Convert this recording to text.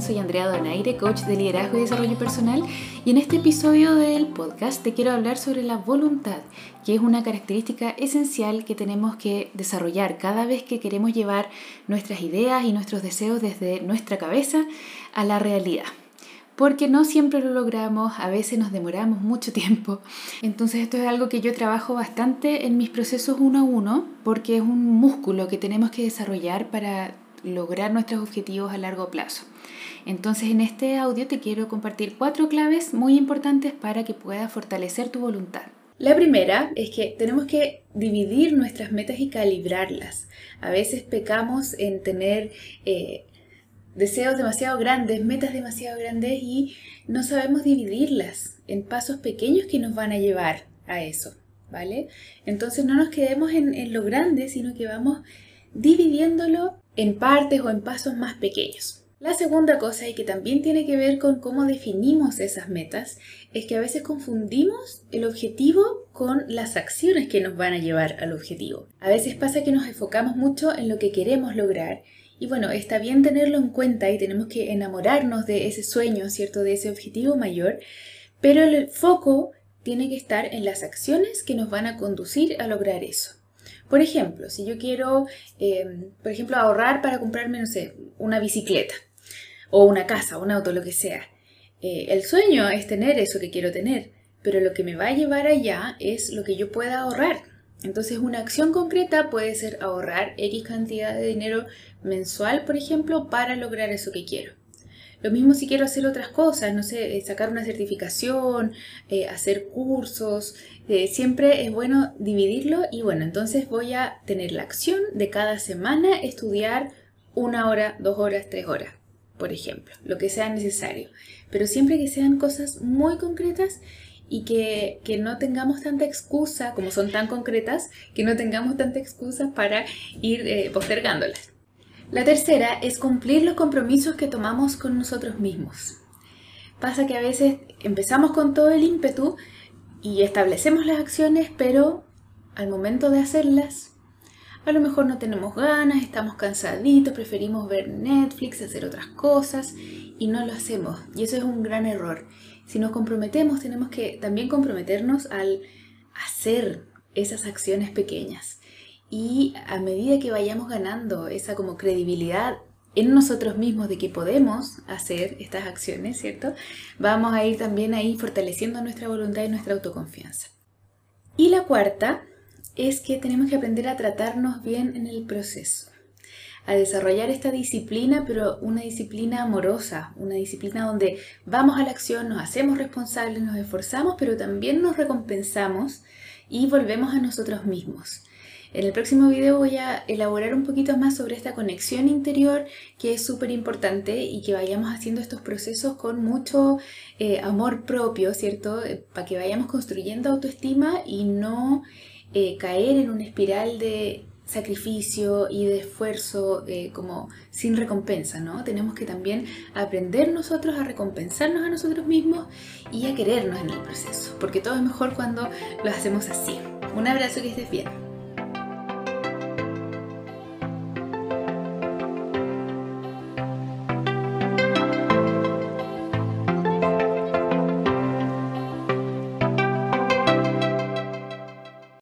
soy Andrea Donaire, coach de liderazgo y desarrollo personal y en este episodio del podcast te quiero hablar sobre la voluntad, que es una característica esencial que tenemos que desarrollar cada vez que queremos llevar nuestras ideas y nuestros deseos desde nuestra cabeza a la realidad porque no siempre lo logramos, a veces nos demoramos mucho tiempo. Entonces esto es algo que yo trabajo bastante en mis procesos uno a uno, porque es un músculo que tenemos que desarrollar para lograr nuestros objetivos a largo plazo. Entonces en este audio te quiero compartir cuatro claves muy importantes para que puedas fortalecer tu voluntad. La primera es que tenemos que dividir nuestras metas y calibrarlas. A veces pecamos en tener eh, deseos demasiado grandes, metas demasiado grandes y no sabemos dividirlas en pasos pequeños que nos van a llevar a eso, ¿vale? Entonces no nos quedemos en, en lo grande, sino que vamos dividiéndolo en partes o en pasos más pequeños. La segunda cosa, y que también tiene que ver con cómo definimos esas metas, es que a veces confundimos el objetivo con las acciones que nos van a llevar al objetivo. A veces pasa que nos enfocamos mucho en lo que queremos lograr y bueno, está bien tenerlo en cuenta y tenemos que enamorarnos de ese sueño, ¿cierto? De ese objetivo mayor, pero el foco tiene que estar en las acciones que nos van a conducir a lograr eso. Por ejemplo, si yo quiero, em, por ejemplo, ahorrar para comprarme, no sé, una bicicleta o una casa, un auto, lo que sea. Eh, el sueño es tener eso que quiero tener, pero lo que me va a llevar allá es lo que yo pueda ahorrar. Entonces una acción concreta puede ser ahorrar X cantidad de dinero mensual, por ejemplo, para lograr eso que quiero. Lo mismo si quiero hacer otras cosas, no sé, eh, sacar una certificación, eh, hacer cursos, eh, siempre es bueno dividirlo y bueno, entonces voy a tener la acción de cada semana estudiar una hora, dos horas, tres horas, por ejemplo, lo que sea necesario. Pero siempre que sean cosas muy concretas y que, que, no tengamos tanta excusa, como son tan concretas, que no tengamos tanta excusa para ir postergándolas. La tercera es cumplir los compromisos que tomamos con nosotros mismos. Pasa que a veces empezamos con todo el ímpetu y establecemos las acciones, pero al momento de hacerlas, a lo mejor no tenemos ganas, estamos cansaditos, preferimos ver Netflix, hacer otras cosas y no lo hacemos. Y eso es un gran error. Si nos comprometemos, tenemos que también comprometernos al hacer esas acciones pequeñas y a medida que vayamos ganando esa como credibilidad en nosotros mismos de que podemos hacer estas acciones, ¿cierto? Vamos a ir también ahí fortaleciendo nuestra voluntad y nuestra autoconfianza. Y la cuarta es que tenemos que aprender a tratarnos bien en el proceso, a desarrollar esta disciplina, pero una disciplina amorosa, una disciplina donde vamos a la acción, nos hacemos responsables, nos esforzamos, pero también nos recompensamos y volvemos a nosotros mismos. En el próximo video voy a elaborar un poquito más sobre esta conexión interior que es súper importante y que vayamos haciendo estos procesos con mucho eh, amor propio, ¿cierto? Eh, para que vayamos construyendo autoestima y no eh, caer en una espiral de sacrificio y de esfuerzo como sin recompensa, ¿no? Tenemos que también aprender nosotros a recompensarnos a nosotros mismos y a querernos en el proceso, porque todo es mejor cuando lo hacemos así. Un abrazo que estés bien.